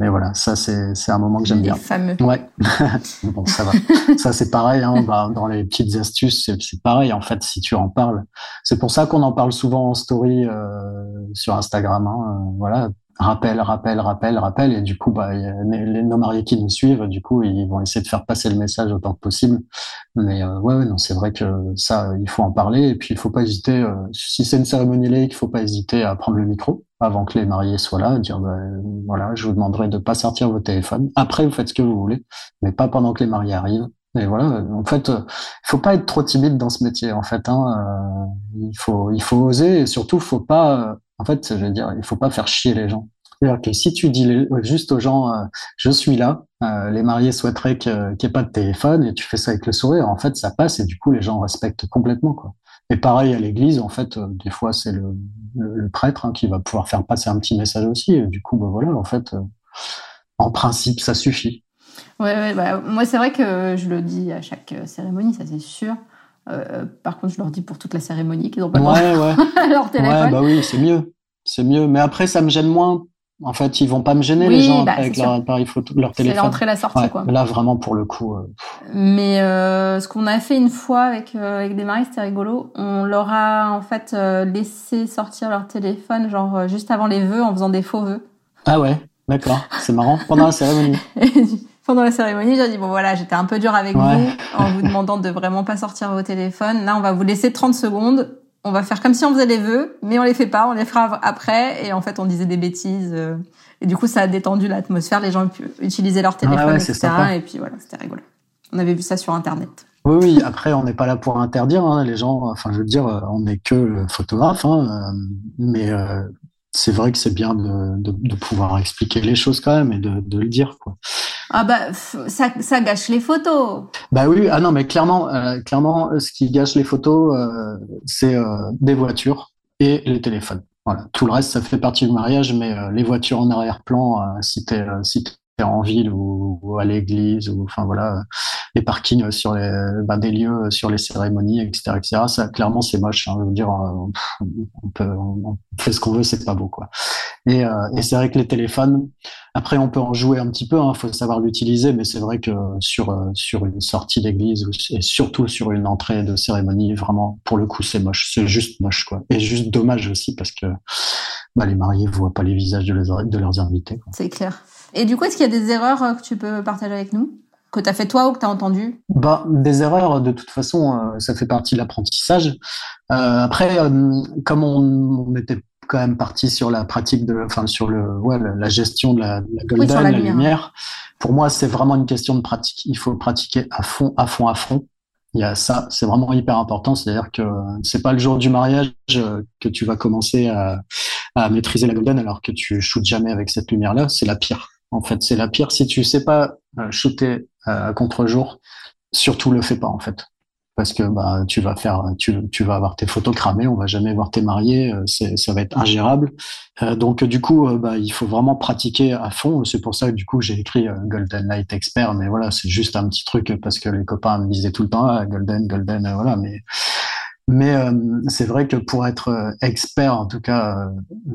Speaker 2: Mais voilà, ça c'est un moment que j'aime bien.
Speaker 1: Fameux.
Speaker 2: Ouais. bon, ça va. ça c'est pareil. Hein, bah, dans les petites astuces, c'est pareil en fait. Si tu en parles, c'est pour ça qu'on en parle souvent en story euh, sur Instagram. Hein, euh, voilà, rappel, rappel, rappel, rappel, et du coup, bah, les, les non mariés qui nous suivent, du coup, ils vont essayer de faire passer le message autant que possible. Mais euh, ouais, ouais, non, c'est vrai que ça, il faut en parler, et puis il faut pas hésiter. Euh, si c'est une cérémonie laïque, il faut pas hésiter à prendre le micro avant que les mariés soient là, dire bah, voilà, je vous demanderai de pas sortir vos téléphones. Après, vous faites ce que vous voulez, mais pas pendant que les mariés arrivent. Et voilà, en fait, il faut pas être trop timide dans ce métier. En fait, hein, euh, il faut, il faut oser, et surtout, faut pas en fait, je veux dire, il faut pas faire chier les gens. C'est-à-dire que si tu dis juste aux gens, euh, je suis là, euh, les mariés souhaiteraient qu'il n'y ait pas de téléphone, et tu fais ça avec le sourire, en fait, ça passe, et du coup, les gens respectent complètement. Quoi. Et pareil à l'église, en fait, euh, des fois, c'est le, le, prêtre hein, qui va pouvoir faire passer un petit message aussi. Et du coup, bah, voilà, en fait, en principe, ça suffit.
Speaker 1: Ouais, ouais bah, moi, c'est vrai que je le dis à chaque cérémonie, ça c'est sûr. Euh, par contre, je leur dis pour toute la cérémonie qu'ils n'ont pas
Speaker 2: ouais, ouais.
Speaker 1: leur téléphone.
Speaker 2: Ouais, bah oui, c'est mieux. C'est mieux. Mais après, ça me gêne moins. En fait, ils vont pas me gêner, les gens, bah, avec leur appareil photo, leur téléphone.
Speaker 1: C'est l'entrée, la sortie, quoi.
Speaker 2: Là, vraiment, pour le coup. Euh,
Speaker 1: Mais euh, ce qu'on a fait une fois avec, euh, avec des maris, c'était rigolo. On leur a, en fait, laissé sortir leur téléphone, genre, juste avant les vœux, en faisant des faux vœux.
Speaker 2: Ah ouais, d'accord. C'est marrant. Pendant la cérémonie.
Speaker 1: pendant la cérémonie, j'ai dit bon voilà, j'étais un peu dur avec vous en vous demandant de vraiment pas sortir vos téléphones. Là, on va vous laisser 30 secondes. On va faire comme si on faisait les vœux, mais on les fait pas, on les fera après. Et en fait, on disait des bêtises. Euh, et du coup, ça a détendu l'atmosphère. Les gens pu utiliser leur téléphone, etc. Et puis voilà, c'était rigolo. On avait vu ça sur Internet.
Speaker 2: Oui, oui. Après, on n'est pas là pour interdire hein, les gens. Enfin, je veux dire, on n'est que photographe, hein, euh, mais euh, c'est vrai que c'est bien de, de, de, pouvoir expliquer les choses quand même et de, de le dire quoi.
Speaker 1: Ah bah ça, ça gâche les photos.
Speaker 2: Bah oui ah non mais clairement euh, clairement ce qui gâche les photos euh, c'est euh, des voitures et les téléphones. Voilà tout le reste ça fait partie du mariage mais les voitures en arrière-plan si t'es si en ville ou, à l'église ou enfin voilà les parkings sur les bah, des lieux sur les cérémonies etc etc ça clairement c'est moche hein, je veux dire on, peut on, fait ce qu'on veut c'est pas beau quoi. Et, euh, et c'est vrai que les téléphones après on peut en jouer un petit peu hein, faut savoir l'utiliser mais c'est vrai que sur euh, sur une sortie d'église et surtout sur une entrée de cérémonie vraiment pour le coup c'est moche. C'est juste moche quoi. Et juste dommage aussi parce que bah, les mariés voient pas les visages de, leurs, de leurs invités
Speaker 1: c'est clair et du coup, est-ce qu'il y a des erreurs euh, que tu peux partager avec nous? Que tu as fait toi ou que tu as entendu?
Speaker 2: Bah, Des erreurs, de toute façon, euh, ça fait partie de l'apprentissage. Euh, après, euh, comme on, on, était quand même parti sur la pratique de, enfin sur le, ouais, la gestion de la, la golden, la, lumière. Pour moi, c'est vraiment une question de pratique. Il faut pratiquer à fond, à fond, à fond. Il y a ça, c'est vraiment hyper important. C'est-à-dire que c'est pas le jour du mariage que tu vas commencer à, à maîtriser la golden alors que tu shootes jamais avec cette lumière-là. C'est la pire. En fait, c'est la pire. Si tu sais pas euh, shooter euh, à contre-jour, surtout le fais pas en fait, parce que bah tu vas faire, tu, vas avoir tes photos cramées, on va jamais voir tes mariés, euh, ça va être ingérable. donc du coup, bah il faut vraiment pratiquer à fond. C'est pour ça que du coup j'ai écrit Golden Light Expert, mais voilà, c'est juste un petit truc parce que les copains me disaient tout le temps ah, Golden, Golden, voilà, mais mais euh, c'est vrai que pour être euh, expert, en tout cas, euh,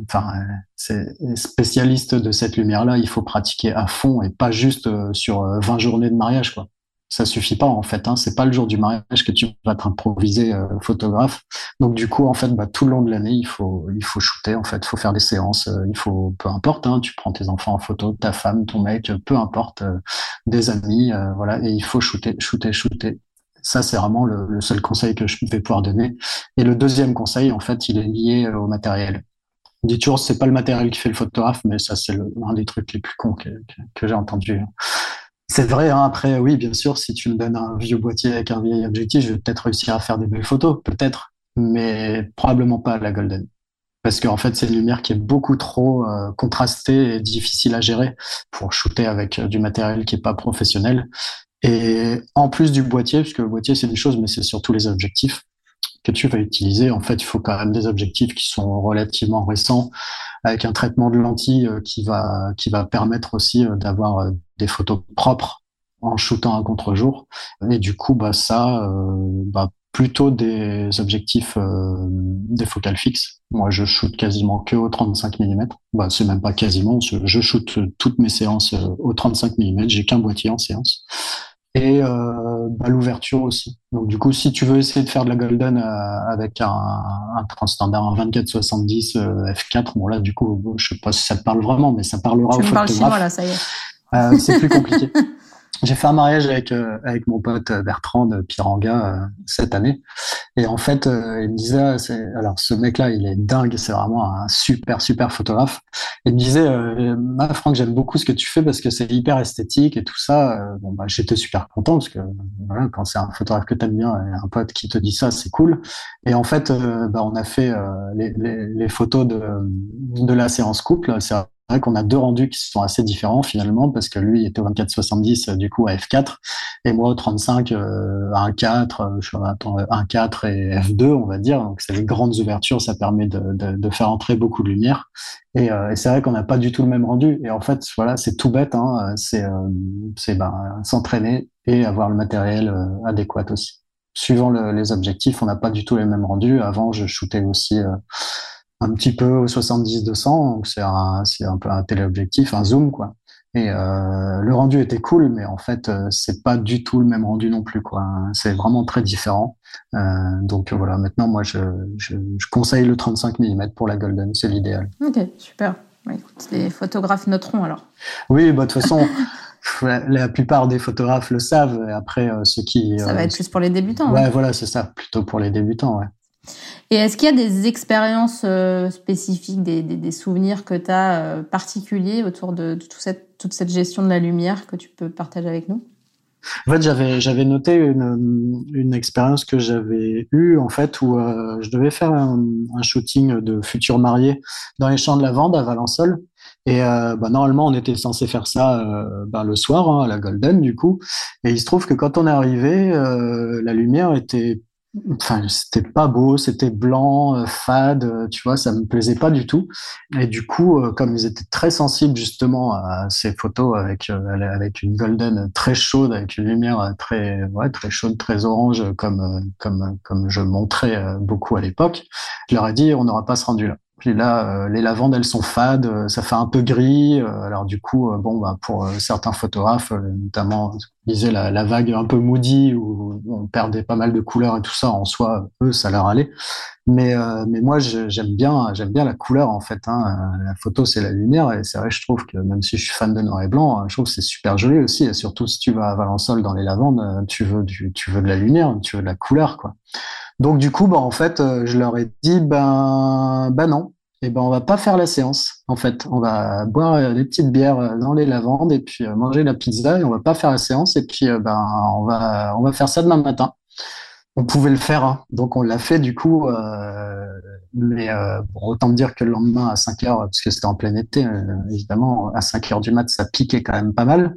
Speaker 2: enfin, c'est spécialiste de cette lumière-là, il faut pratiquer à fond et pas juste sur 20 journées de mariage, quoi. Ça suffit pas en fait. Hein. C'est pas le jour du mariage que tu vas t'improviser photographe. Donc du coup, en fait, bah, tout le long de l'année, il faut il faut shooter. En fait, il faut faire des séances. il faut peu importe. Hein, tu prends tes enfants en photo, ta femme, ton mec, peu importe, des amis, voilà. Et il faut shooter, shooter, shooter ça, c'est vraiment le, seul conseil que je vais pouvoir donner. Et le deuxième conseil, en fait, il est lié au matériel. On dit toujours, c'est pas le matériel qui fait le photographe, mais ça, c'est un des trucs les plus cons que, que, j'ai entendu. C'est vrai, hein, après, oui, bien sûr, si tu me donnes un vieux boîtier avec un vieil objectif, je vais peut-être réussir à faire des belles photos, peut-être, mais probablement pas à la Golden. Parce qu'en fait, c'est une lumière qui est beaucoup trop euh, contrastée et difficile à gérer pour shooter avec euh, du matériel qui est pas professionnel. Et en plus du boîtier, parce que le boîtier c'est une chose, mais c'est surtout les objectifs que tu vas utiliser, en fait, il faut quand même des objectifs qui sont relativement récents, avec un traitement de lentilles qui va qui va permettre aussi d'avoir des photos propres en shootant à contre-jour. Et du coup, bah ça, bah, plutôt des objectifs euh, des focales fixes. Moi, je shoot quasiment que au 35 mm. Bah, c'est même pas quasiment. Je shoot toutes mes séances euh, au 35 mm. J'ai qu'un boîtier en séance. Et euh, bah, l'ouverture aussi. Donc du coup, si tu veux essayer de faire de la golden euh, avec un, un standard, un 24-70 f4, bon là, du coup, je sais pas si ça te parle vraiment, mais ça parlera
Speaker 1: tu
Speaker 2: au photographe.
Speaker 1: chinois là, ça y est.
Speaker 2: c'est plus compliqué. J'ai fait un mariage avec euh, avec mon pote Bertrand de Piranga euh, cette année. Et en fait euh, il me disait ah, alors ce mec là il est dingue c'est vraiment un super super photographe. Il me disait ah, Franck j'aime beaucoup ce que tu fais parce que c'est hyper esthétique et tout ça. Bon bah j'étais super content parce que voilà quand c'est un photographe que t'aimes bien et un pote qui te dit ça c'est cool. Et en fait bah on a fait les, les, les, photos de de la séance couple vrai qu'on a deux rendus qui sont assez différents finalement parce que lui était au 24-70 euh, du coup à F4 et moi au 35 euh, à 1.4 euh, je attends 1.4 et F2 on va dire. Donc c'est les grandes ouvertures ça permet de, de, de, faire entrer beaucoup de lumière. Et, et c'est vrai qu'on n'a pas du tout le même rendu. Et en fait voilà c'est tout bête hein, c'est c'est ben, s'entraîner et avoir le matériel adéquat aussi. Suivant le, les objectifs on n'a pas du tout les mêmes rendus. Avant je shootais aussi un petit peu au 70-200, donc c'est un, un peu un téléobjectif, un zoom, quoi. Et euh, le rendu était cool, mais en fait, euh, c'est pas du tout le même rendu non plus, quoi. C'est vraiment très différent. Euh, donc voilà, maintenant, moi, je, je, je, conseille le 35 mm pour la Golden, c'est l'idéal.
Speaker 1: Ok, super. écoute, les photographes noteront alors.
Speaker 2: Oui, bah, de toute façon. la plupart des photographes le savent. Après, euh, ceux qui.
Speaker 1: Ça va être plus pour les débutants.
Speaker 2: Ouais, voilà, c'est ça. Plutôt pour les débutants, ouais.
Speaker 1: Et est-ce qu'il y a des expériences euh, spécifiques, des, souvenirs que tu as euh, particuliers autour de, toute, cette, gestion de la lumière que tu peux partager avec nous?
Speaker 2: En fait, j'avais noté une, expérience que j'avais eue en fait où euh, je devais faire un, shooting de futurs mariés dans les champs de lavande à Valençol. Et bah, normalement, on était censé faire ça bah, le soir hein, à la Golden du coup. Et il se trouve que quand on est arrivé, la lumière était enfin c'était pas beau c'était blanc euh, fade euh, tu vois ça me plaisait pas du tout. Et du coup euh, comme ils étaient très sensibles justement à ces photos avec avec une golden très chaude avec une lumière très ouais très chaude très orange comme comme comme je montrais beaucoup à l'époque je leur ai dit on n'aura pas ce rendu là puis là, euh, les lavandes, elles sont fades, euh, ça fait un peu gris. Euh, alors du coup, bon, bah, pour certains photographes, notamment, disait la, la, vague un peu moody où on perdait pas mal de couleurs et tout ça. En soi, eux, ça leur allait. Mais mais moi, j'aime bien, j'aime bien la couleur en fait. Hein. La photo, c'est la lumière et c'est vrai, je trouve que même si je suis fan de noir et blanc, je trouve que c'est super joli aussi. Surtout si tu vas à Valençol dans les lavandes, tu veux du, tu veux de la lumière, tu veux de la couleur, quoi. Donc du coup, bah, en fait, euh, je leur ai dit, ben, ben non, eh ben on va pas faire la séance. En fait, on va boire euh, des petites bières euh, dans les lavandes et puis manger la pizza et on va pas faire la séance. Et puis ben on va on va faire ça demain matin. On pouvait le faire, hein. donc on l'a fait du coup. Mais euh, autant dire que le lendemain à 5 heures, parce que c'était en plein été, évidemment, à 5 heures du mat, ça piquait quand même pas mal.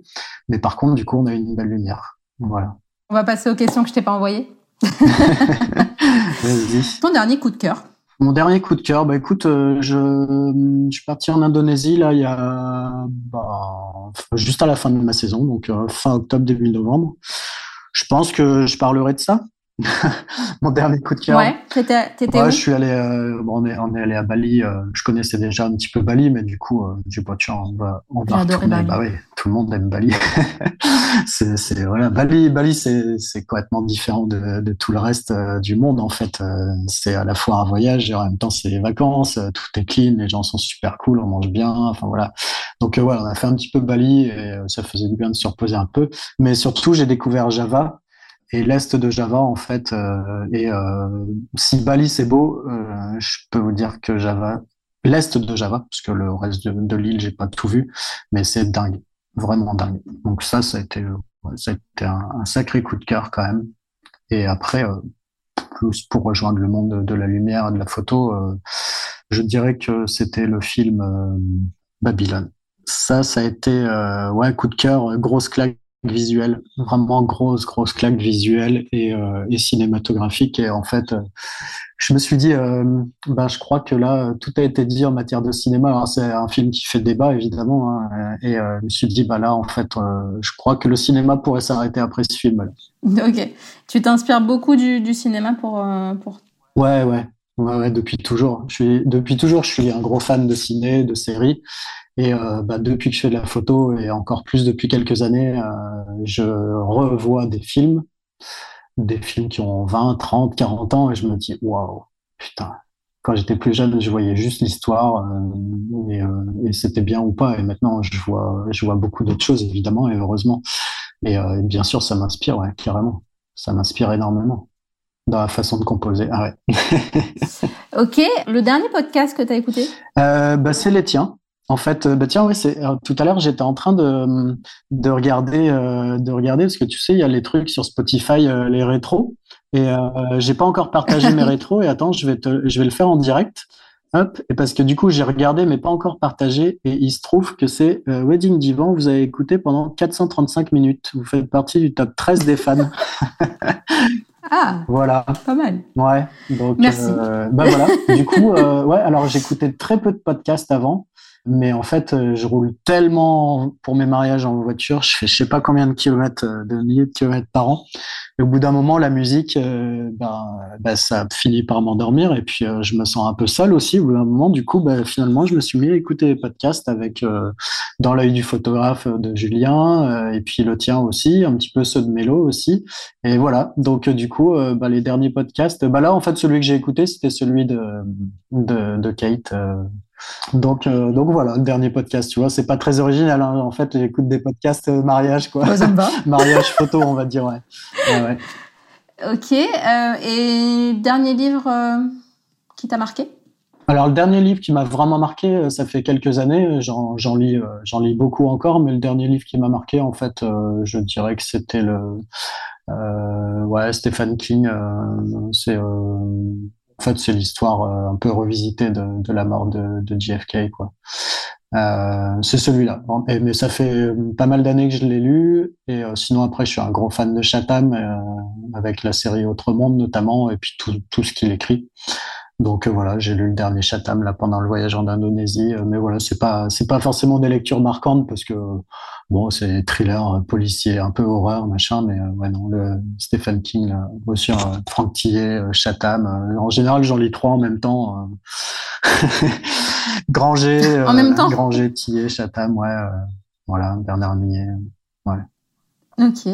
Speaker 2: Mais par contre, du coup, on a eu une belle lumière. Voilà.
Speaker 1: On va passer aux questions que je t'ai pas envoyées. Ton dernier coup de cœur.
Speaker 2: Mon dernier coup de cœur, bah écoute, euh, je, je, suis parti en Indonésie là il y a bah, juste à la fin de ma saison, donc euh, fin octobre début novembre. Je pense que je parlerai de ça mon dernier coup de cœur.
Speaker 1: Ouais, t'étais,
Speaker 2: ouais, je suis allé, euh, bon, on est, on est allé à Bali. Euh, je connaissais déjà un petit peu Bali, mais du coup, euh, du coup, on va, on va retourner. Bah oui, tout le monde aime Bali. c'est, c'est voilà, Bali, Bali, c'est, c'est complètement différent de, de tout le reste euh, du monde en fait. Euh, c'est à la fois un voyage et en même temps c'est les vacances. tout est clean, les gens sont super cool, on mange bien. Enfin voilà. Donc voilà, on a fait un petit peu Bali et ça faisait du bien de se reposer un peu. Mais surtout, j'ai découvert Java et l'est de Java en fait. Euh, et euh, si Bali c'est beau, euh, je peux vous dire que Java, l'est de Java, parce que le reste de, de l'île j'ai pas tout vu, mais c'est dingue, vraiment dingue. Donc ça, ça a été, ça a été un, sacré coup de cœur quand même. Et après, plus pour rejoindre le monde de, la lumière et de la photo, je dirais que c'était le film Babylone. Ça, ça a été ouais coup de cœur, grosse claque visuelle, vraiment grosse, grosse claque visuelle et, euh, et cinématographique. Et en fait, euh, je me suis dit, euh, ben, je crois que là, tout a été dit en matière de cinéma. c'est un film qui fait débat, évidemment. Hein, et je me suis dit, bah là, en fait, je crois que le cinéma pourrait s'arrêter après ce film.
Speaker 1: -là. Ok. Tu t'inspires beaucoup du, du cinéma pour, pour...
Speaker 2: Ouais, ouais. Ouais, depuis toujours. Je suis, depuis toujours, je suis un gros fan de ciné, de séries. Et euh, bah, depuis que je fais de la photo, et encore plus depuis quelques années, euh, je revois des films, des films qui ont 20, 30, 40 ans, et je me dis, waouh, putain, quand j'étais plus jeune, je voyais juste l'histoire, euh, et, euh, et c'était bien ou pas. Et maintenant, je vois, je vois beaucoup d'autres choses, évidemment, et heureusement. Et, euh, et bien sûr, ça m'inspire, ouais, carrément. Ça m'inspire énormément dans la façon de composer. Ah ouais.
Speaker 1: ok, le dernier podcast que tu as écouté?
Speaker 2: Euh, bah, C'est les tiens. En fait, euh, bah tiens, oui, c'est euh, tout à l'heure j'étais en train de de regarder euh, de regarder parce que tu sais il y a les trucs sur Spotify les rétros et euh, j'ai pas encore partagé mes rétros et attends je vais te je vais le faire en direct hop et parce que du coup j'ai regardé mais pas encore partagé et il se trouve que c'est Wedding Divan vous avez écouté pendant 435 minutes vous faites partie du top 13 des fans
Speaker 1: Ah,
Speaker 2: voilà.
Speaker 1: Pas mal.
Speaker 2: Ouais. Donc,
Speaker 1: Merci.
Speaker 2: Euh, bah voilà. du coup, euh, ouais. Alors j'écoutais très peu de podcasts avant, mais en fait, euh, je roule tellement pour mes mariages en voiture. Je fais, je sais pas combien de kilomètres, euh, de milliers de kilomètres par an. Et au bout d'un moment, la musique, euh, bah, bah, ça finit par m'endormir. Et puis, euh, je me sens un peu seul aussi. Au bout d'un moment, du coup, bah, finalement, je me suis mis à écouter les podcasts avec euh, Dans l'œil du photographe de Julien, et puis le tien aussi, un petit peu ceux de Mélo aussi. Et voilà. Donc, du coup, bah, les derniers podcasts, bah là, en fait, celui que j'ai écouté, c'était celui de, de, de Kate. Donc, euh, donc voilà, dernier podcast, tu vois, c'est pas très original. Hein. En fait, j'écoute des podcasts euh, mariage, quoi.
Speaker 1: Bah, ça me va.
Speaker 2: mariage photo, on va dire, ouais. ouais, ouais.
Speaker 1: Ok. euh, et dernier livre euh, qui t'a marqué?
Speaker 2: Alors le dernier livre qui m'a vraiment marqué, ça fait quelques années, j'en lis, j'en lis beaucoup encore, mais le dernier livre qui m'a marqué, en fait, je dirais que c'était le, ouais, Stephen King. c'est, en fait, c'est l'histoire euh, un peu revisitée de, la mort de, JFK. Euh, c'est celui-là. Mais ça fait euh, pas mal d'années que je l'ai lu. Et sinon, après, je suis un gros fan de Chatham, avec la série Autre Monde notamment, et puis tout, tout ce qu'il écrit. Donc voilà, j'ai lu le dernier Chatham là pendant le voyage en Indonésie, mais voilà, c'est pas c'est pas forcément des lectures marquantes parce que bon, c'est thriller, euh, policier, un peu horreur, machin, mais euh, ouais non, le Stephen King, là, aussi euh, Franck Tillet, Chatham. en général, j'en lis trois en même temps. Granger,
Speaker 1: En même temps
Speaker 2: Granger, Tillet, Chatham, ouais, voilà, Bernard Millet.
Speaker 1: Ok.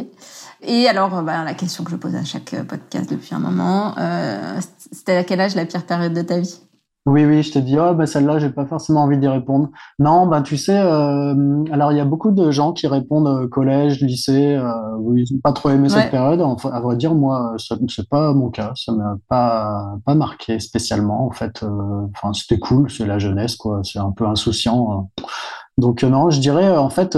Speaker 1: Et alors, bah, la question que je pose à chaque podcast depuis un moment, euh, c'était à quel âge la pire période de ta vie?
Speaker 2: Oui, oui, je te dis, oh, bah, celle-là, j'ai pas forcément envie d'y répondre. Non, ben, tu sais, euh, alors, il y a beaucoup de gens qui répondent euh, collège, lycée, euh, où ils n'ont pas trop aimé
Speaker 1: Ouais.
Speaker 2: cette période. Enfin, à vrai dire, moi, c'est pas mon cas. Ça m'a pas, pas marqué spécialement, en fait. Enfin, c'était cool, c'est la jeunesse, quoi. C'est un peu insouciant. Donc, non, je dirais, en fait,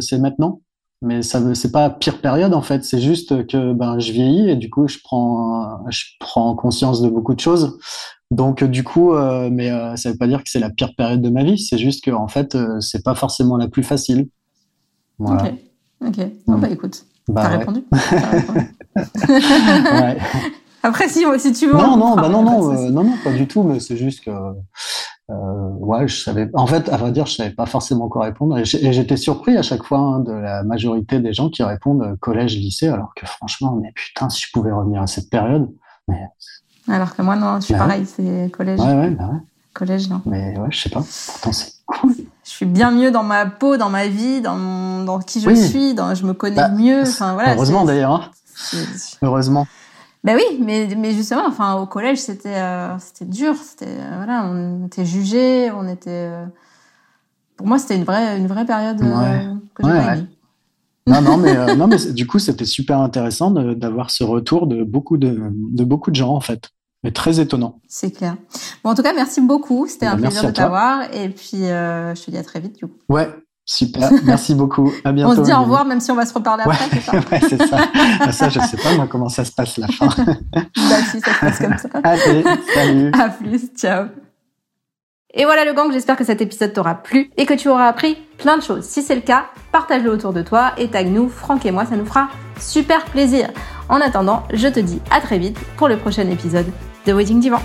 Speaker 2: c'est maintenant. Mais ça, c'est pas pire période, en fait. C'est juste que, ben, je vieillis et du coup, je prends, je prends conscience de beaucoup de choses. Donc euh, du coup, euh, mais euh, ça veut pas dire que c'est la pire période de ma vie. C'est juste que en fait, euh, c'est pas forcément la plus facile. Voilà.
Speaker 1: Ok. Ok. Bon,
Speaker 2: Mm.
Speaker 1: bah écoute,
Speaker 2: Bah
Speaker 1: t'as
Speaker 2: ouais.
Speaker 1: répondu. Répondu.
Speaker 2: Ouais.
Speaker 1: Après, si, si tu veux.
Speaker 2: Non,
Speaker 1: on
Speaker 2: non, bah non, non, euh, non, non, pas du tout. Mais c'est juste que, ouais, je savais. En fait, à vrai dire, je savais pas forcément quoi répondre. Et j'étais surpris à chaque fois hein, de la majorité des gens qui répondent collège, lycée, alors que franchement, mais putain, si je pouvais revenir à cette période. Mais
Speaker 1: Alors que moi, non, je suis
Speaker 2: Bah
Speaker 1: pareil, c'est collège.
Speaker 2: ouais, ouais, bah ouais.
Speaker 1: Collège, non.
Speaker 2: Mais ouais, je sais pas. Pourtant, c'est cool.
Speaker 1: Je suis bien mieux dans ma peau, dans ma vie, dans, mon, dans qui je
Speaker 2: Oui.
Speaker 1: suis, dans, je me connais
Speaker 2: Bah,
Speaker 1: mieux. Enfin, voilà.
Speaker 2: Heureusement d'ailleurs. hein. Heureusement.
Speaker 1: Ben oui, mais, mais justement, enfin, au collège, c'était euh, c'était dur. C'était euh, voilà, on était jugés, on était. euh, Pour moi, c'était une vraie une vraie période que j'ai pas aimée.
Speaker 2: Non, non, mais, euh, non, mais du coup, c'était super intéressant d'avoir ce retour de beaucoup de, de beaucoup de gens, en fait. Et très étonnant.
Speaker 1: C'est clair. Bon, en tout cas, merci beaucoup. C'était un
Speaker 2: Bah, merci
Speaker 1: plaisir de t'avoir. Et puis, euh, je te dis à très vite, du coup.
Speaker 2: Ouais, super. Merci beaucoup. À bientôt.
Speaker 1: on se dit au revoir, même si on va se reparler
Speaker 2: Ouais,
Speaker 1: après, c'est ça
Speaker 2: ouais, c'est ça. Ah, ça, je sais pas, moi, comment ça se passe, la fin.
Speaker 1: Bah si, ça se passe comme ça.
Speaker 2: Allez, salut.
Speaker 1: À plus, ciao. Et voilà le gang, j'espère que cet épisode t'aura plu et que tu auras appris plein de choses. Si c'est le cas, partage-le autour de toi et tag nous, Franck et moi, ça nous fera super plaisir. En attendant, je te dis à très vite pour le prochain épisode 只为经济包。